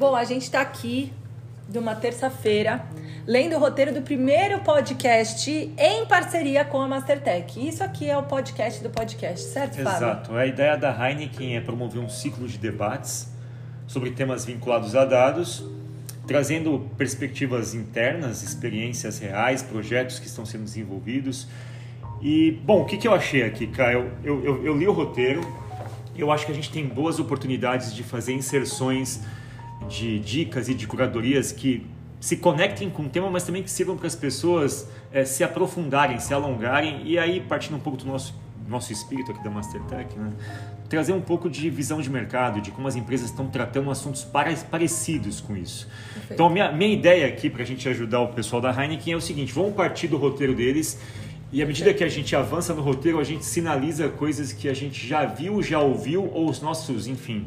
Bom, a gente está aqui de uma terça-feira lendo o roteiro do primeiro podcast em parceria com a Mastertech. Isso aqui é o podcast do podcast, certo, Fábio? Exato. A ideia da Heineken é promover um ciclo de debates sobre temas vinculados a dados, trazendo perspectivas internas, experiências reais, projetos que estão sendo desenvolvidos. E, bom, o que, que eu achei aqui, Caio? Eu, eu, eu li o roteiro, eu acho que a gente tem boas oportunidades de fazer inserções de dicas e de curadorias que se conectem com o tema, mas também que sirvam para as pessoas é, se aprofundarem, se alongarem e aí partindo um pouco do nosso nosso espírito aqui da Mastertech, né? trazer um pouco de visão de mercado, de como as empresas estão tratando assuntos parecidos com isso. Perfeito. Então, minha, minha ideia aqui para a gente ajudar o pessoal da Heineken é o seguinte: vamos partir do roteiro deles e à medida que a gente avança no roteiro, a gente sinaliza coisas que a gente já viu, já ouviu, ou os nossos, enfim,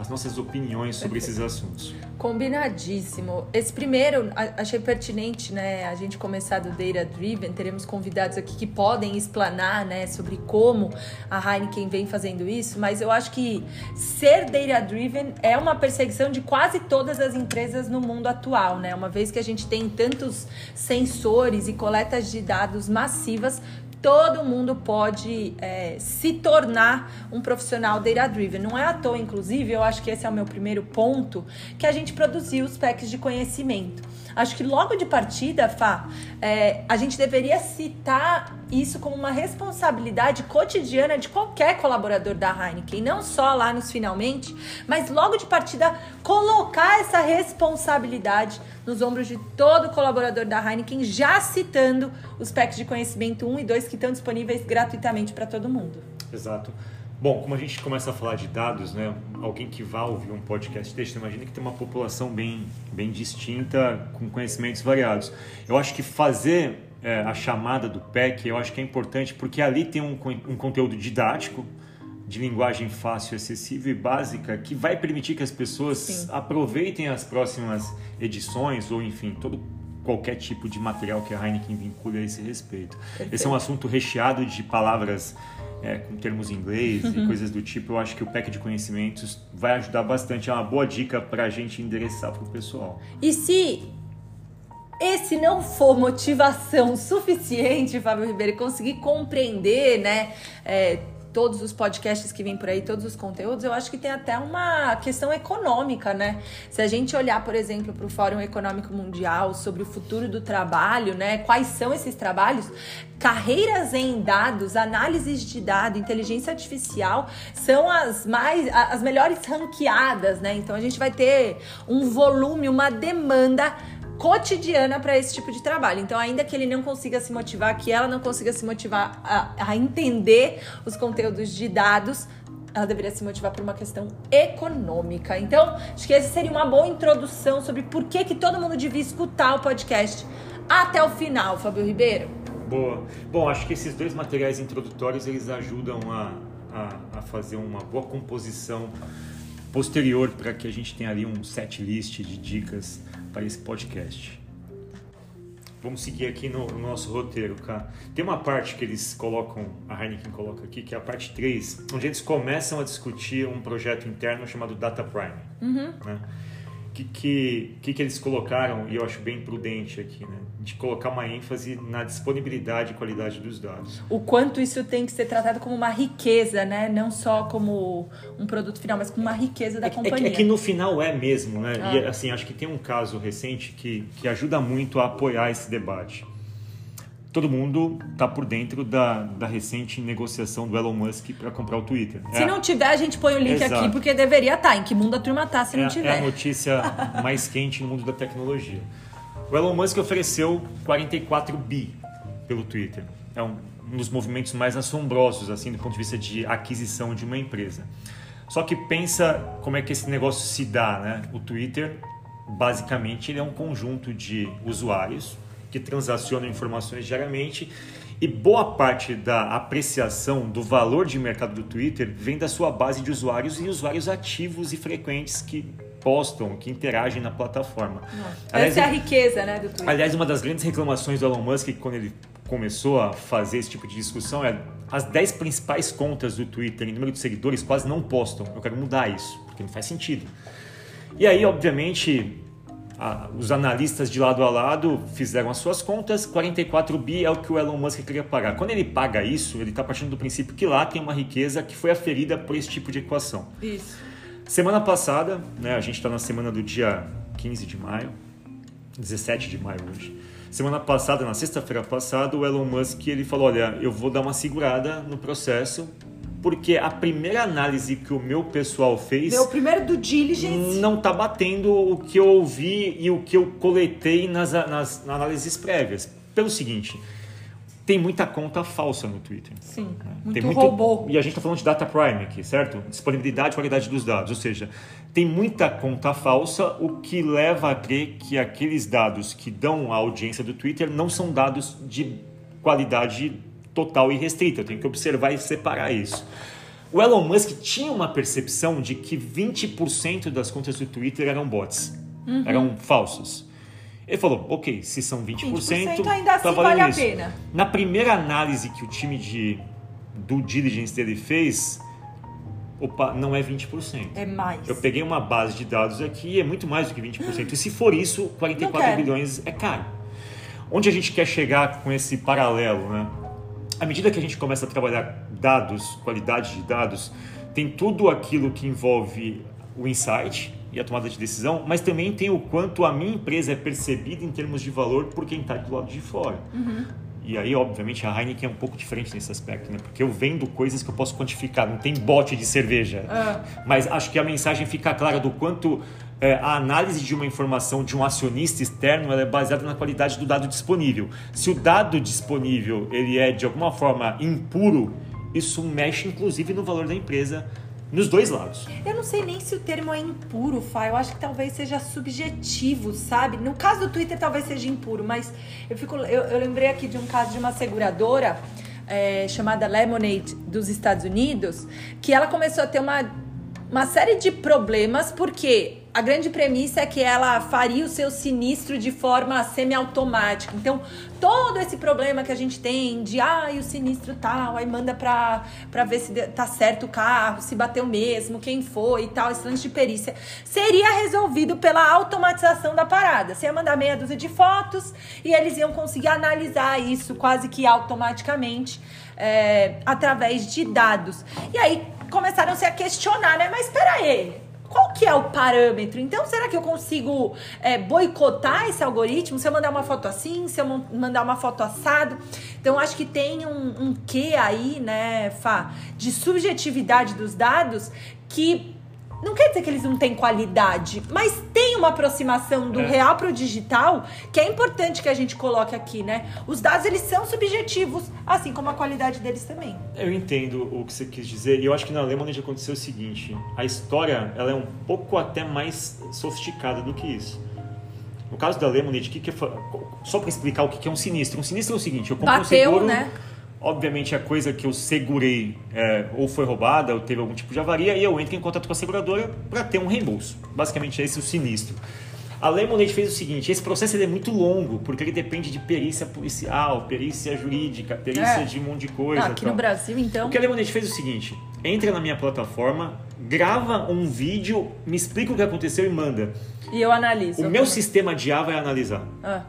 as nossas opiniões sobre esses assuntos. Combinadíssimo. Esse primeiro, achei pertinente, né, a gente começar do Data Driven. Teremos convidados aqui que podem explanar, né, sobre como a Heineken vem fazendo isso, mas eu acho que ser Data Driven é uma perseguição de quase todas as empresas no mundo atual, né? Uma vez que a gente tem tantos sensores e coletas de dados massivas, todo mundo pode é, se tornar um profissional data-driven. Não é à toa, inclusive, eu acho que esse é o meu primeiro ponto, que a gente produziu os packs de conhecimento. Acho que logo de partida, Fá, é, a gente deveria citar isso como uma responsabilidade cotidiana de qualquer colaborador da Heineken, não só lá nos finalmente, mas logo de partida colocar essa responsabilidade nos ombros de todo colaborador da Heineken, já citando os packs de conhecimento 1 e 2 que estão disponíveis gratuitamente para todo mundo. Exato. Bom, como a gente começa a falar de dados, né? Alguém que vá ouvir um podcast desse, imagina que tem uma população bem, bem distinta, com conhecimentos variados. Eu acho que fazer é, a chamada do PEC, eu acho que é importante porque ali tem um, um conteúdo didático, de linguagem fácil, acessível e básica, que vai permitir que as pessoas Sim. aproveitem as próximas edições ou, enfim, todo qualquer tipo de material que a Heineken vincule a esse respeito. Perfeito. Esse é um assunto recheado de palavras é, com termos em inglês uhum. e coisas do tipo, eu acho que o pack de conhecimentos vai ajudar bastante. É uma boa dica para a gente endereçar para o pessoal. E se esse não for motivação suficiente, Fábio Ribeiro, conseguir compreender, né? É, todos os podcasts que vêm por aí, todos os conteúdos, eu acho que tem até uma questão econômica, né? Se a gente olhar, por exemplo, para o Fórum Econômico Mundial sobre o futuro do trabalho, né? Quais são esses trabalhos? Carreiras em dados, análises de dados, inteligência artificial são as mais as melhores ranqueadas, né? Então a gente vai ter um volume, uma demanda cotidiana para esse tipo de trabalho. Então, ainda que ele não consiga se motivar, que ela não consiga se motivar a, a entender os conteúdos de dados, ela deveria se motivar por uma questão econômica. Então, acho que essa seria uma boa introdução sobre por que, que todo mundo devia escutar o podcast até o final, Fábio Ribeiro. Boa. Bom, acho que esses dois materiais introdutórios eles ajudam a, a, a fazer uma boa composição posterior para que a gente tenha ali um set list de dicas para esse podcast. Vamos seguir aqui no, no, nosso roteiro, cara. Tem uma parte que eles colocam, a Heineken coloca aqui, que é a parte 3, onde eles começam a discutir um projeto interno chamado Data Prime. Uhum. Né? Que, que, que, que eles colocaram, e eu acho bem prudente aqui, né? De colocar uma ênfase na disponibilidade e qualidade dos dados. O quanto isso tem que ser tratado como uma riqueza, né? Não só como um produto final, mas como uma riqueza da é, companhia. É, é, que no final é mesmo, né? Ah. E assim, acho que tem um caso recente que, que ajuda muito a apoiar esse debate todo mundo está por dentro da, da recente negociação do Elon Musk para comprar o Twitter. Se é, não tiver, a gente põe o link exato. aqui, porque deveria estar. Tá. Em que mundo a turma está se é, não tiver? É a notícia mais quente no mundo da tecnologia. O Elon Musk ofereceu 44 bi pelo Twitter. É um, um dos movimentos mais assombrosos, assim, do ponto de vista de aquisição de uma empresa. Só que pensa como é que esse negócio se dá, né? O Twitter, basicamente, ele é um conjunto de usuários que transacionam informações diariamente e boa parte da apreciação do valor de mercado do Twitter vem da sua base de usuários e usuários ativos e frequentes que postam, que interagem na plataforma. Aliás, Essa é a riqueza né, do Twitter. Aliás, uma das grandes reclamações do Elon Musk quando ele começou a fazer esse tipo de discussão é as 10 principais contas do Twitter em número de seguidores quase não postam. Eu quero mudar isso, porque não faz sentido. E aí, obviamente, a, os analistas de lado a lado fizeram as suas contas, 44 bi é o que o Elon Musk queria pagar. Quando ele paga isso, ele está partindo do princípio que lá tem uma riqueza que foi aferida por esse tipo de equação. Isso. Semana passada, né, a gente está na semana do dia 15 de maio, 17 de maio hoje. Semana passada, na sexta-feira passada, o Elon Musk ele falou: Olha, eu vou dar uma segurada no processo, porque a primeira análise que o meu pessoal fez. Meu primeiro do diligence. Não está batendo o que eu ouvi e o que eu coletei nas, nas, nas análises prévias. Pelo seguinte tem muita conta falsa no Twitter. Sim, né? muito, tem muito robô. E a gente está falando de data prime aqui, certo? Disponibilidade e qualidade dos dados. Ou seja, tem muita conta falsa, o que leva a crer que aqueles dados que dão a audiência do Twitter não são dados de qualidade total e restrita. Eu tenho que observar e separar isso. O Elon Musk tinha uma percepção de que 20% das contas do Twitter eram bots, uhum. eram falsos. Ele falou, ok, se são 20%, 20% ainda assim tá vale a pena. Na primeira análise que o time de do diligence dele fez, opa, não é 20%. É mais. Eu peguei uma base de dados aqui e é muito mais do que 20%. E se for isso, 44 bilhões é caro. Onde a gente quer chegar com esse paralelo, né? À medida que a gente começa a trabalhar dados, qualidade de dados, tem tudo aquilo que envolve o insight, e a tomada de decisão, mas também tem o quanto a minha empresa é percebida em termos de valor por quem está do lado de fora. Uhum. E aí, obviamente, a Heineken é um pouco diferente nesse aspecto, né? Porque eu vendo coisas que eu posso quantificar, não tem bote de cerveja. Uhum. Mas acho que a mensagem fica clara do quanto é, a análise de uma informação de um acionista externo é baseada na qualidade do dado disponível. Se o dado disponível ele é de alguma forma impuro, isso mexe inclusive no valor da empresa nos dois lados. Eu não sei nem se o termo é impuro, Fá. Eu acho que talvez seja subjetivo, sabe? No caso do Twitter, talvez seja impuro, mas eu, fico, eu, eu lembrei aqui de um caso de uma seguradora é, chamada Lemonade dos Estados Unidos, que ela começou a ter uma, uma série de problemas porque a grande premissa é que ela faria o seu sinistro de forma semiautomática. Então, todo esse problema que a gente tem de ah, o sinistro tal, aí manda pra, pra ver se tá certo o carro, se bateu mesmo, quem foi e tal, esse lance de perícia, seria resolvido pela automatização da parada. Você ia mandar meia dúzia de fotos e eles iam conseguir analisar isso quase que automaticamente é, através de dados. E aí começaram -se a questionar, né? Mas espera aí qual que é o parâmetro? Então, será que eu consigo é, boicotar esse algoritmo se eu mandar uma foto assim, se eu mandar uma foto assado? Então, acho que tem um, um quê aí, né, Fá, de subjetividade dos dados que não quer dizer que eles não têm qualidade, mas tem uma aproximação do é. real para o digital que é importante que a gente coloque aqui, né? Os dados eles são subjetivos, assim como a qualidade deles também. Eu entendo o que você quis dizer e eu acho que na Lemonade aconteceu o seguinte: a história ela é um pouco até mais sofisticada do que isso. No caso da Lemonade, que que é, só para explicar o que é um sinistro. Um sinistro é o seguinte: eu compro Bateu, um seguro. Né? Obviamente, a coisa que eu segurei é, ou foi roubada ou teve algum tipo de avaria e eu entro em contato com a seguradora para ter um reembolso. Basicamente, esse é o sinistro. A Lemonade fez o seguinte: esse processo é muito longo, porque ele depende de perícia policial, perícia jurídica, perícia é. de um monte de coisa. Ah, aqui no Brasil, então. O que a Lemonade fez é o seguinte: entra na minha plataforma, grava um vídeo, me explica o que aconteceu e manda. E eu analiso. O meu sistema de IA vai analisar. Ah.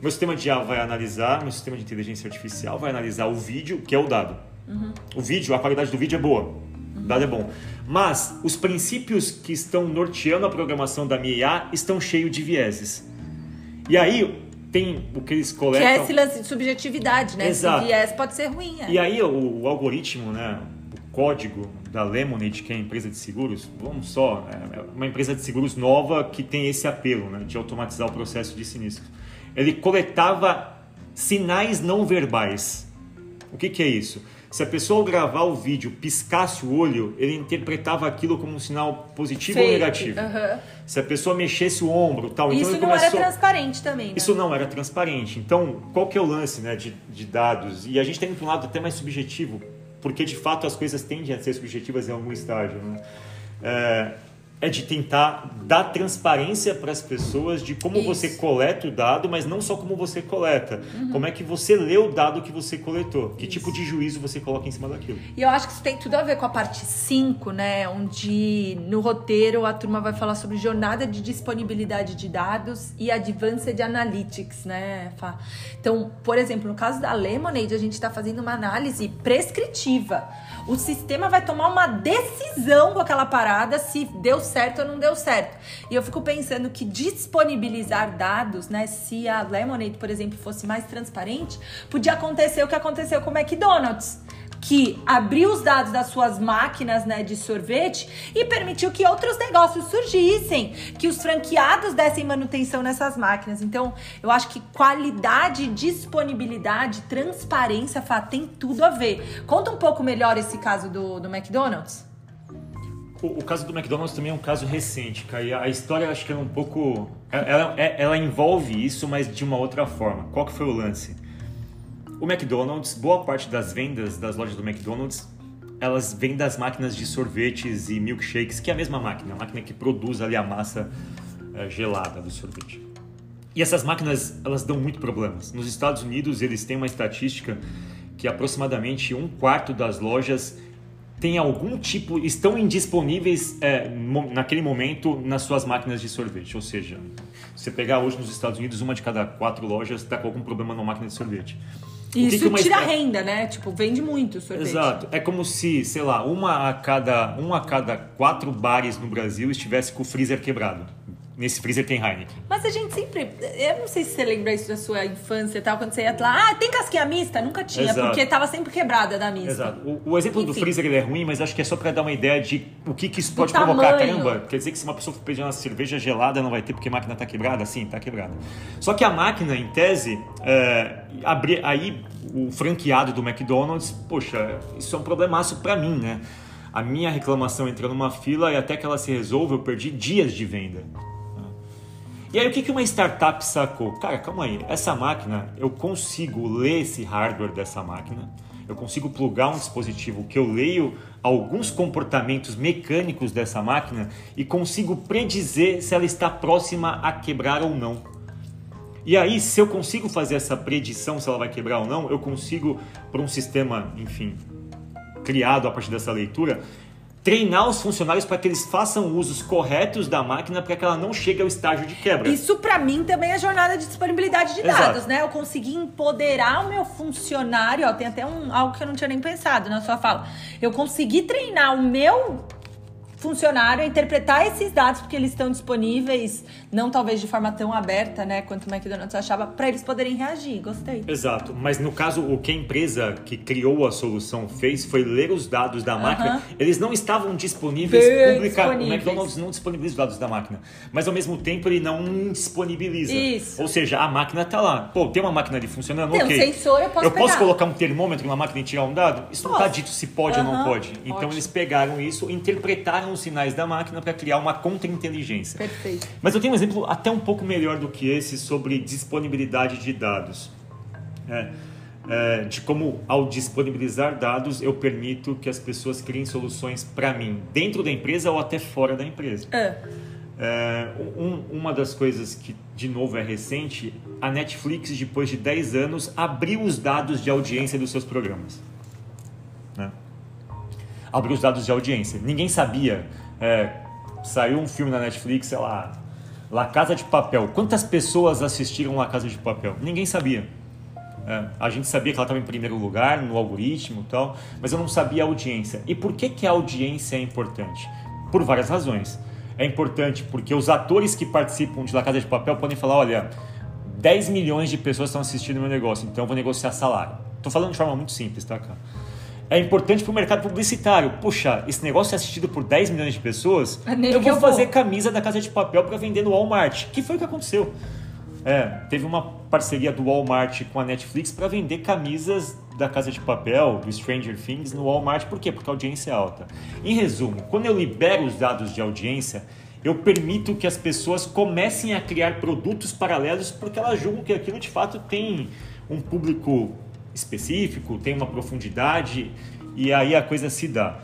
Meu sistema de IA vai analisar, meu sistema de inteligência artificial vai analisar o vídeo, que é o dado. Uhum. O vídeo, a qualidade do vídeo é boa, o dado é bom. Mas os princípios que estão norteando a programação da minha IA estão cheios de vieses. E aí tem o que eles coletam. Que é esse lance de subjetividade, né? Exato. Esse viés pode ser ruim. É. E aí o, o, algoritmo, né? O código da Lemonade, que é a empresa de seguros, vamos só, é uma empresa de seguros nova que tem esse apelo, né? De automatizar o processo de sinistro ele coletava sinais não verbais. O que, que é isso? Se a pessoa ao gravar o vídeo piscasse o olho, ele interpretava aquilo como um sinal positivo ou negativo. Uhum. Se a pessoa mexesse o ombro, tal, isso então ele não começou... era transparente também. Né? Isso não era transparente. Então, qual que é o lance, né, de, de dados? E a gente tem um lado até mais subjetivo, porque de fato as coisas tendem a ser subjetivas em algum estágio. Né? É, é de tentar dar transparência para as pessoas de como Isso. você coleta o dado, mas não só como você coleta. Uhum. Como é que você lê o dado que você coletou. Que Isso. tipo de juízo você coloca em cima daquilo. E eu acho que isso tem tudo a ver com a parte 5, né? Onde no roteiro a turma vai falar sobre jornada de disponibilidade de dados e advanced analytics, né, Fá? Então, por exemplo, no caso da Lemonade, a gente está fazendo uma análise prescritiva o sistema vai tomar uma decisão com aquela parada se deu certo ou não deu certo. E eu fico pensando que disponibilizar dados, né, se a Lemonade, por exemplo, fosse mais transparente, podia acontecer o que aconteceu com o McDonald's que abriu os dados das suas máquinas né, de sorvete e permitiu que outros negócios surgissem, que os franqueados dessem manutenção nessas máquinas. Então, eu acho que qualidade, disponibilidade, transparência, Fá, tem tudo a ver. Conta um pouco melhor esse caso do, do McDonald's. O, o, caso do McDonald's também é um caso recente, Caia. A história acho que é um pouco. Ela, ela, ela envolve isso, mas de uma outra forma. Qual que foi o lance? O McDonald's, boa parte das vendas das lojas do McDonald's, elas vêm das máquinas de sorvetes e milkshakes, que é a mesma máquina, a máquina que produz ali a massa é, gelada do sorvete. E essas máquinas, elas dão muito problemas. Nos Estados Unidos, eles têm uma estatística que aproximadamente um quarto das lojas tem algum tipo, estão indisponíveis é, naquele momento nas suas máquinas de sorvete. Ou seja, você pegar hoje nos Estados Unidos, uma de cada quatro lojas está com algum problema na máquina de sorvete. Isso que que tira renda, né? Tipo, vende muito sorvete. Exato. É como se, sei lá, uma a cada, um a cada quatro bares no Brasil estivesse com o freezer quebrado. Nesse freezer tem Heineken. Mas a gente sempre. Eu não sei se você lembra isso da sua infância e tal, quando você ia lá. Ah, tem casquinha mista? Nunca tinha, Exato. porque tava sempre quebrada da mista. Exato. O, o exemplo Enfim. do freezer ele é ruim, mas acho que é só para dar uma ideia de o que, que isso pode provocar. Caramba, quer dizer que se uma pessoa for pedir uma cerveja gelada, não vai ter porque a máquina tá quebrada? Sim, tá quebrada. Só que a máquina, em tese, é, abrir, aí o franqueado do McDonald's, poxa, isso é um problemaço para mim, né? A minha reclamação entrou numa fila e até que ela se resolve, eu perdi dias de venda. E aí o que, que uma startup sacou? Cara, calma aí, essa máquina, eu consigo ler esse hardware dessa máquina, eu consigo plugar um dispositivo que eu leio alguns comportamentos mecânicos dessa máquina e consigo predizer se ela está próxima a quebrar ou não. E aí, se eu consigo fazer essa predição se ela vai quebrar ou não, eu consigo, por um sistema, enfim, criado a partir dessa leitura, treinar os funcionários para que eles façam usos corretos da máquina para que ela não chegue ao estágio de quebra. Isso para mim também é jornada de disponibilidade de Exato. dados, né? Eu consegui empoderar o meu funcionário, ó, tem até um, algo que eu não tinha nem pensado na sua fala. Eu consegui treinar o meu funcionário a interpretar esses dados, porque eles estão disponíveis, não talvez de forma tão aberta, né, quanto o McDonald's achava, para eles poderem reagir. Gostei. Exato. Mas no caso, o que a empresa que criou a solução fez foi ler os dados da máquina. Eles não estavam disponíveis publicamente. O McDonald's não disponibiliza os dados da máquina. Mas ao mesmo tempo ele não disponibiliza. Isso. Ou seja, a máquina está lá. Pô, tem uma máquina ali funcionando, tem ok. Um sensor, eu posso Eu posso colocar um termômetro na máquina e tirar um dado? Isso posso. não está dito se pode ou não pode. Então Ótimo. eles pegaram isso, interpretaram os sinais da máquina para criar uma contra-inteligência. Perfeito. Mas eu tenho um exemplo até um pouco melhor do que esse sobre disponibilidade de dados. É, é, de como, ao disponibilizar dados, eu permito que as pessoas criem soluções para mim, dentro da empresa ou até fora da empresa. É. É, um, uma das coisas que, de novo, é recente, a Netflix, depois de 10 anos, abriu os dados de audiência dos seus programas. Abriu os dados de audiência. Ninguém sabia é, saiu um filme na Netflix, sei lá, La Casa de Papel. Quantas pessoas assistiram La Casa de Papel? Ninguém sabia. É, a gente sabia que ela estava em primeiro lugar no algoritmo e tal, mas eu não sabia a audiência. E por que, que a audiência é importante? Por várias razões. É importante porque os atores que participam de La Casa de Papel podem falar: olha, 10 milhões de pessoas estão assistindo meu negócio, então eu vou negociar salário. Estou falando de forma muito simples, tá, cara? É importante para o mercado publicitário. Puxa, esse negócio é assistido por 10 milhões de pessoas, é eu vou fazer camisa da Casa de Papel para vender no Walmart. Que foi o que aconteceu. É, teve uma parceria do Walmart com a Netflix para vender camisas da Casa de Papel, do Stranger Things, no Walmart. Por quê? Porque a audiência é alta. Em resumo, quando eu libero os dados de audiência, eu permito que as pessoas comecem a criar produtos paralelos porque elas julgam que aquilo de fato tem um público específico, tem uma profundidade e aí a coisa se dá.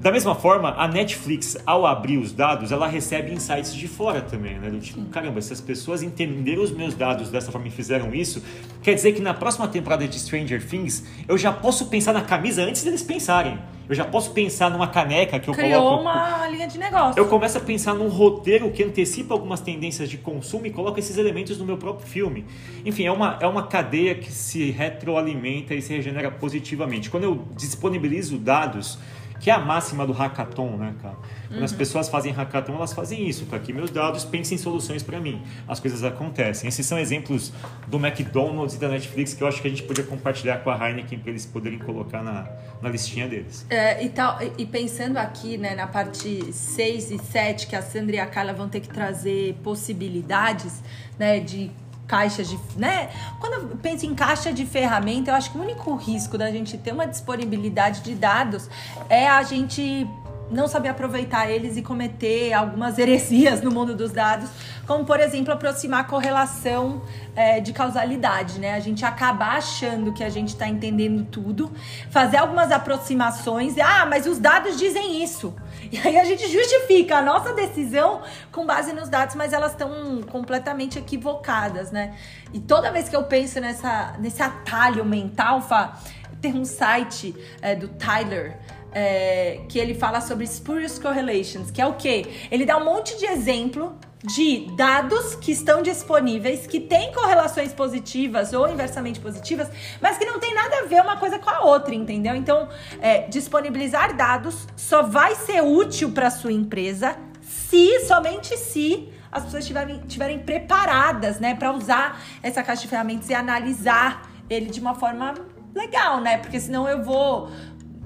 Da mesma forma, a Netflix, ao abrir os dados, ela recebe insights de fora também, né? Do tipo, caramba, se as pessoas entenderam os meus dados dessa forma e fizeram isso, quer dizer que na próxima temporada de Stranger Things, eu já posso pensar na camisa antes deles pensarem. Eu já posso pensar numa caneca que eu Criou coloco. uma linha de negócio. Eu começo a pensar num roteiro que antecipa algumas tendências de consumo e coloco esses elementos no meu próprio filme. Enfim, é uma, é uma cadeia que se retroalimenta e se regenera positivamente. Quando eu disponibilizo dados que é a máxima do hackathon, né, cara? Quando uhum. as pessoas fazem hackathon, elas fazem isso. Tá aqui meus dados, pensem em soluções para mim. As coisas acontecem. Esses são exemplos do McDonald's e da Netflix que eu acho que a gente podia compartilhar com a Heineken para eles poderem colocar na, na listinha deles. É, e, tal, e pensando aqui, né, na parte 6 e 7, que a Sandra e a Carla vão ter que trazer possibilidades, né, de caixas de. Né? Quando eu penso em caixa de ferramenta, eu acho que o único risco da gente ter uma disponibilidade de dados é a gente não saber aproveitar eles e cometer algumas heresias no mundo dos dados, como por exemplo aproximar a correlação é, de causalidade, né? A gente acaba achando que a gente está entendendo tudo, fazer algumas aproximações ah, mas os dados dizem isso. E aí a gente justifica a nossa decisão com base nos dados, mas elas estão completamente equivocadas, né? E toda vez que eu penso nessa, nesse atalho mental, Fá, tem um site é, do Tyler é, que ele fala sobre spurious correlations, que é o quê? Ele dá um monte de exemplo de dados que estão disponíveis, que têm correlações positivas ou inversamente positivas, mas que não tem nada a ver uma coisa com a outra, entendeu? Então, é, disponibilizar dados só vai ser útil para sua empresa se, somente se, as pessoas estiverem, preparadas, né, para usar essa caixa de ferramentas e analisar ele de uma forma legal, né? Porque senão eu vou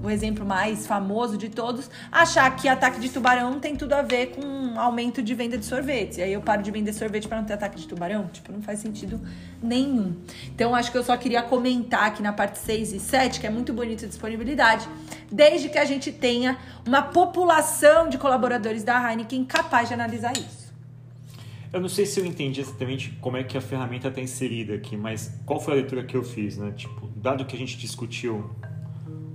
o exemplo mais famoso de todos, achar que ataque de tubarão tem tudo a ver com aumento de venda de sorvete. E aí eu paro de vender sorvete para não ter ataque de tubarão? Tipo, não faz sentido nenhum. Então acho que eu só queria comentar aqui na parte 6 e 7, que é muito bonita a disponibilidade, desde que a gente tenha uma população de colaboradores da Heineken capaz de analisar isso. Eu não sei se eu entendi exatamente como é que a ferramenta está inserida aqui, mas qual foi a leitura que eu fiz, né? Tipo, dado que a gente discutiu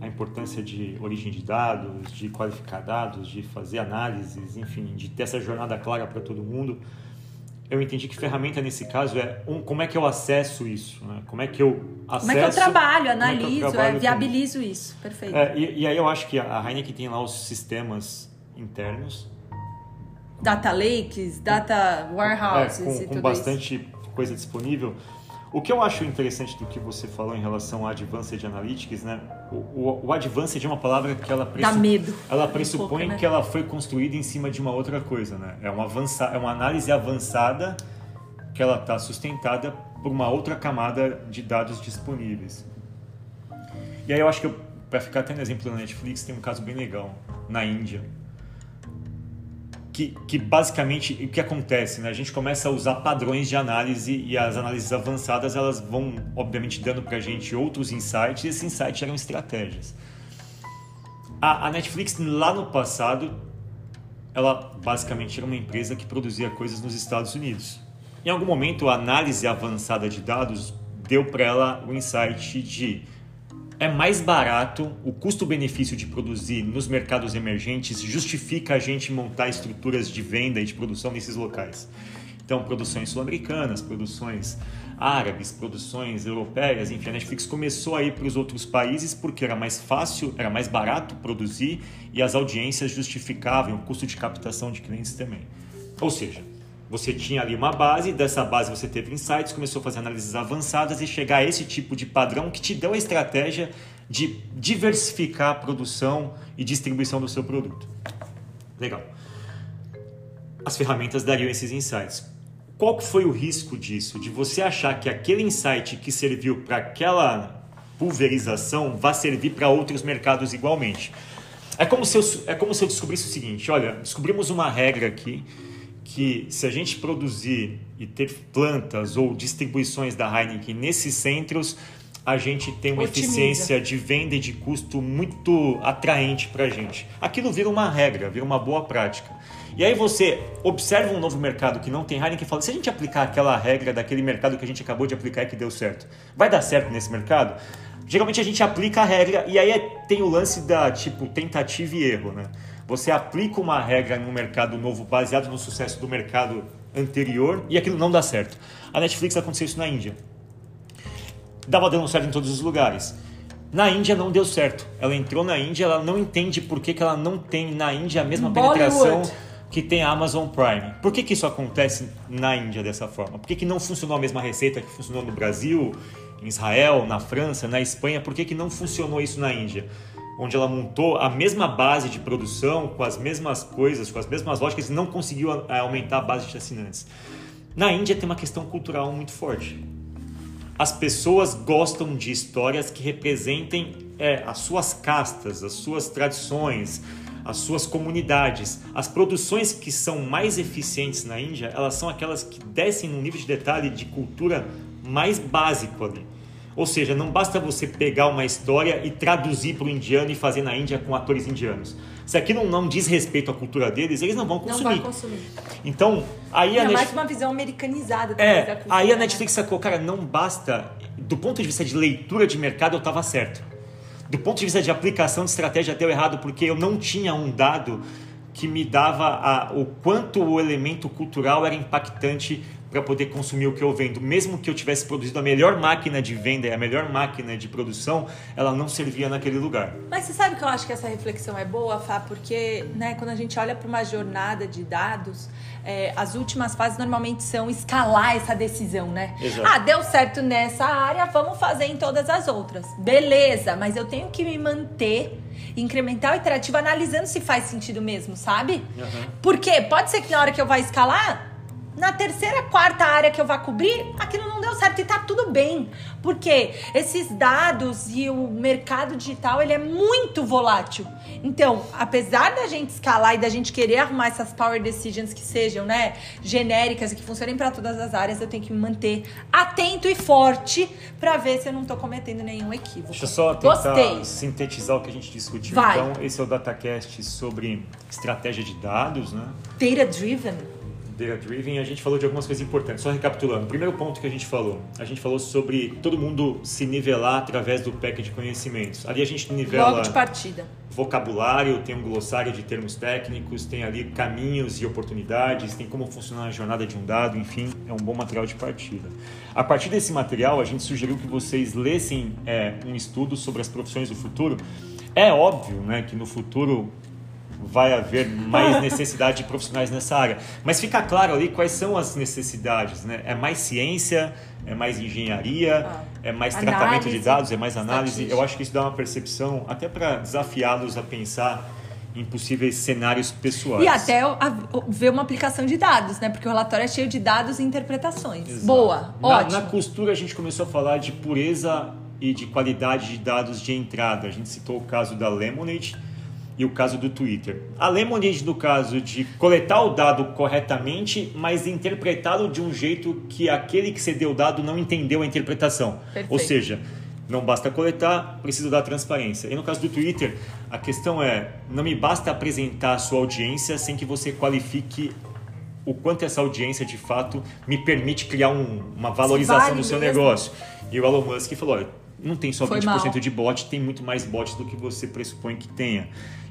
a importância de origem de dados, de qualificar dados, de fazer análises, enfim, de ter essa jornada clara para todo mundo. Eu entendi que ferramenta nesse caso é um, como é que eu acesso isso, né? como é que eu acesso... Como é que eu trabalho, analiso, é eu trabalho é, viabilizo isso, perfeito. É, e, e, aí eu acho que a Heineken tem lá os sistemas internos. Data lakes, data warehouses é, com, com bastante isso. coisa disponível. O que eu acho interessante do que você falou em relação ao Advanced Analytics, né? O, o, o Advanced é uma palavra que ela. Dá medo. ela pressupõe um pouco, né? que ela foi construída em cima de uma outra coisa, né? É uma, avança... é uma análise avançada que ela está sustentada por uma outra camada de dados disponíveis. E aí eu acho que, para ficar até no exemplo da Netflix, tem um caso bem legal na Índia que, que basicamente o que acontece, né? A gente começa a usar padrões de análise e as análises avançadas elas vão, obviamente, dando para a gente outros insights e esses insights eram estratégias. A, a Netflix, lá no passado, ela basicamente era uma empresa que produzia coisas nos Estados Unidos. Em algum momento, a análise avançada de dados deu para ela o insight de é mais barato, o custo-benefício de produzir nos mercados emergentes justifica a gente montar estruturas de venda e de produção nesses locais. Então, produções sul-americanas, produções árabes, produções europeias, enfim, a Netflix começou a ir para os outros países porque era mais fácil, era mais barato produzir e as audiências justificavam o custo de captação de clientes também. Ou seja, você tinha ali uma base, dessa base você teve insights, começou a fazer análises avançadas e chegar a esse tipo de padrão que te deu a estratégia de diversificar a produção e distribuição do seu produto. Legal. As ferramentas dariam esses insights. Qual foi o risco disso? De você achar que aquele insight que serviu para aquela pulverização vai servir para outros mercados igualmente. É como, se eu, é como se eu descobrisse o seguinte: olha, descobrimos uma regra aqui que se a gente produzir e ter plantas ou distribuições da Heineken nesses centros, a gente tem uma Otimiza. eficiência de venda e de custo muito atraente para a gente. Aquilo vira uma regra, vira uma boa prática. E aí você observa um novo mercado que não tem Heineken e fala, se a gente aplicar aquela regra daquele mercado que a gente acabou de aplicar e que deu certo, vai dar certo nesse mercado? Geralmente a gente aplica a regra e aí é, tem o lance da tipo tentativa e erro, né? Você aplica uma regra no mercado novo baseado no sucesso do mercado anterior e aquilo não dá certo. A Netflix aconteceu isso na Índia. Dava dando certo em todos os lugares. Na Índia não deu certo. Ela entrou na Índia, ela não entende por que, que ela não tem na Índia a mesma penetração que tem a Amazon Prime. Por que, que isso acontece na Índia dessa forma? Por que, que não funcionou a mesma receita que funcionou no Brasil, em Israel, na França, na Espanha? Por que, que não funcionou isso na Índia? Onde ela montou a mesma base de produção, com as mesmas coisas, com as mesmas lógicas, e não conseguiu aumentar a base de assinantes. Na Índia tem uma questão cultural muito forte as pessoas gostam de histórias que representem é, as suas castas, as suas tradições, as suas comunidades. As produções que são mais eficientes na Índia, elas são aquelas que descem no nível de detalhe de cultura mais básico ali. Ou seja, não basta você pegar uma história e traduzir para o indiano e fazer na Índia com atores indianos. Se aquilo não diz respeito à cultura deles, eles não vão consumir. Não consumir. Então, aí a Netflix... mais uma visão americanizada é, da cultura. Aí a? Netflix sacou, cara, não basta. Do ponto de vista de leitura de mercado, eu estava certo. Do ponto de vista de aplicação de estratégia, deu errado, porque eu não tinha um dado que me dava a, o quanto o elemento cultural era impactante para poder consumir o que eu vendo. Mesmo que eu tivesse produzido a melhor máquina de venda e a melhor máquina de produção, ela não servia naquele lugar. Mas você sabe que eu acho que essa reflexão é boa, Fá, porque né, quando a gente olha para uma jornada de dados, é, as últimas fases normalmente são escalar essa decisão, né? Exato. Ah, deu certo nessa área, vamos fazer em todas as outras. Beleza, mas eu tenho que me manter incremental e iterativo analisando se faz sentido mesmo, sabe? Uhum. Porque pode ser que na hora que eu vá escalar, na terceira, quarta área que eu vá cobrir, aquilo não deu certo e tá tudo bem. Porque esses dados e o mercado digital, ele é muito volátil. Então, apesar da gente escalar e da gente querer arrumar essas power decisions que sejam, né, genéricas e que funcionem para todas as áreas, eu tenho que me manter atento e forte para ver se eu não tô cometendo nenhum equívoco. Deixa eu só tentar Gostei. sintetizar o que a gente discutiu. Vai. Então, esse é o DataCast sobre estratégia de dados, né? Data driven Data Driven, a gente falou de algumas coisas importantes. Só recapitulando, primeiro ponto que a gente falou, a gente falou sobre todo mundo se nivelar através do pack de conhecimentos. Ali a gente nivela Logo de partida. vocabulário, tem um glossário de termos técnicos, tem ali caminhos e oportunidades, tem como funcionar a jornada de um dado, enfim, é um bom material de partida. A partir desse material, a gente sugeriu que vocês lessem é, um estudo sobre as profissões do futuro. É óbvio né, que no futuro vai haver mais necessidade de profissionais nessa área. Mas fica claro ali quais são as necessidades, né? É mais ciência, é mais engenharia, ah, é mais análise, tratamento de dados, é mais análise. Eu acho que isso dá uma percepção até para desafiá-los a pensar em possíveis cenários pessoais. E até ver uma aplicação de dados, né? Porque o relatório é cheio de dados e interpretações. Exato. Boa, na, ótimo. Na costura a gente começou a falar de pureza e de qualidade de dados de entrada. A gente citou o caso da Lemonade, e o caso do Twitter. A Lemonade, no caso de coletar o dado corretamente, mas interpretá-lo de um jeito que aquele que cedeu o dado não entendeu a interpretação. Perfeito. Ou seja, não basta coletar, precisa dar transparência. E no caso do Twitter, a questão é: não me basta apresentar a sua audiência sem que você qualifique o quanto essa audiência de fato me permite criar um, uma valorização vale do seu mesmo. negócio. E o Elon Musk falou: olha, não tem só Foi 20% mal. de bot, tem muito mais bots do que você pressupõe que tenha.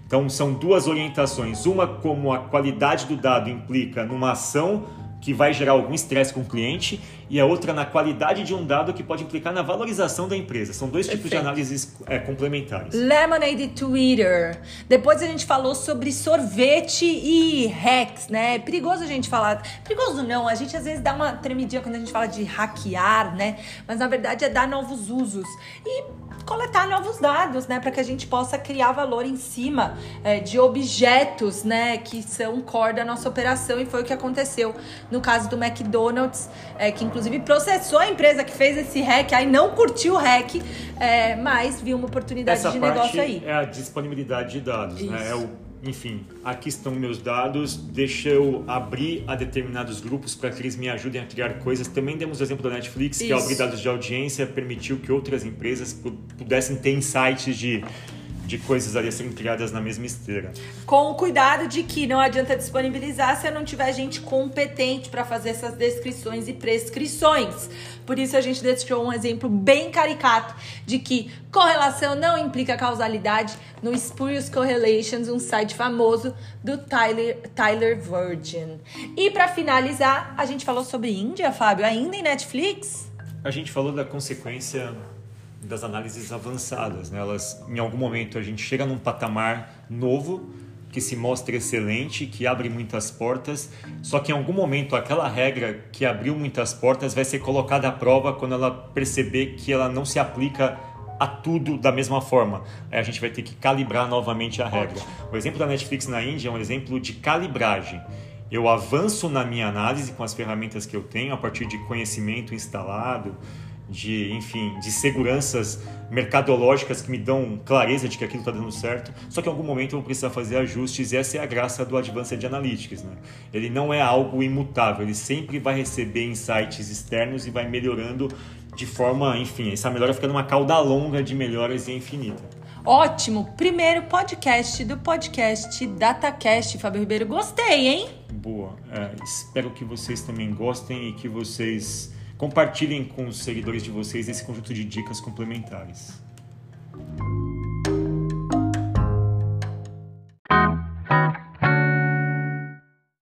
Então, são duas orientações. Uma, como a qualidade do dado implica numa ação que vai gerar algum estresse com o cliente, e a outra na qualidade de um dado que pode implicar na valorização da empresa. São dois Perfeito. tipos de análises é, complementares. Lemonade Twitter. Depois a gente falou sobre sorvete e hacks, né? É perigoso a gente falar. Perigoso não, a gente às vezes dá uma tremidinha quando a gente fala de hackear, né? Mas na verdade é dar novos usos. E coletar novos dados, né, para que a gente possa criar valor em cima é, de objetos, né, que são core da nossa operação e foi o que aconteceu no caso do McDonald's, é, que inclusive processou a empresa que fez esse hack, aí não curtiu o hack, é, mas viu uma oportunidade Essa de negócio aí. É a disponibilidade de dados, Isso. né? É o enfim, aqui estão meus dados, deixa eu abrir a determinados grupos para que eles me ajudem a criar coisas. Também demos o exemplo da Netflix, Isso. que ao abrir dados de audiência permitiu que outras empresas pudessem ter insights de de coisas ali serem criadas na mesma esteira. Com o cuidado de que não adianta disponibilizar se não tiver gente competente para fazer essas descrições e prescrições. Por isso a gente deixou um exemplo bem caricato de que correlação não implica causalidade no Spurious Correlations, um site famoso do Tyler, Tyler Virgin. E para finalizar, a gente falou sobre Índia, Fábio, ainda em Netflix? A gente falou da consequência das análises avançadas. Né? Elas, em algum momento a gente chega num patamar novo que se mostra excelente, que abre muitas portas, só que em algum momento aquela regra que abriu muitas portas vai ser colocada à prova quando ela perceber que ela não se aplica a tudo da mesma forma. Aí a gente vai ter que calibrar novamente a regra. O exemplo da Netflix na Índia é um exemplo de calibragem. Eu avanço na minha análise com as ferramentas que eu tenho a partir de conhecimento instalado, de, enfim, de seguranças mercadológicas que me dão clareza de que aquilo está dando certo, só que em algum momento eu vou precisar fazer ajustes e essa é a graça do Advanced Analytics. Né? Ele não é algo imutável, ele sempre vai receber insights externos e vai melhorando de forma, enfim, essa melhora fica numa cauda longa de melhoras e infinita. Ótimo! Primeiro podcast do podcast DataCast, Fábio Ribeiro. Gostei, hein? Boa. É, espero que vocês também gostem e que vocês Compartilhem com os seguidores de vocês esse conjunto de dicas complementares.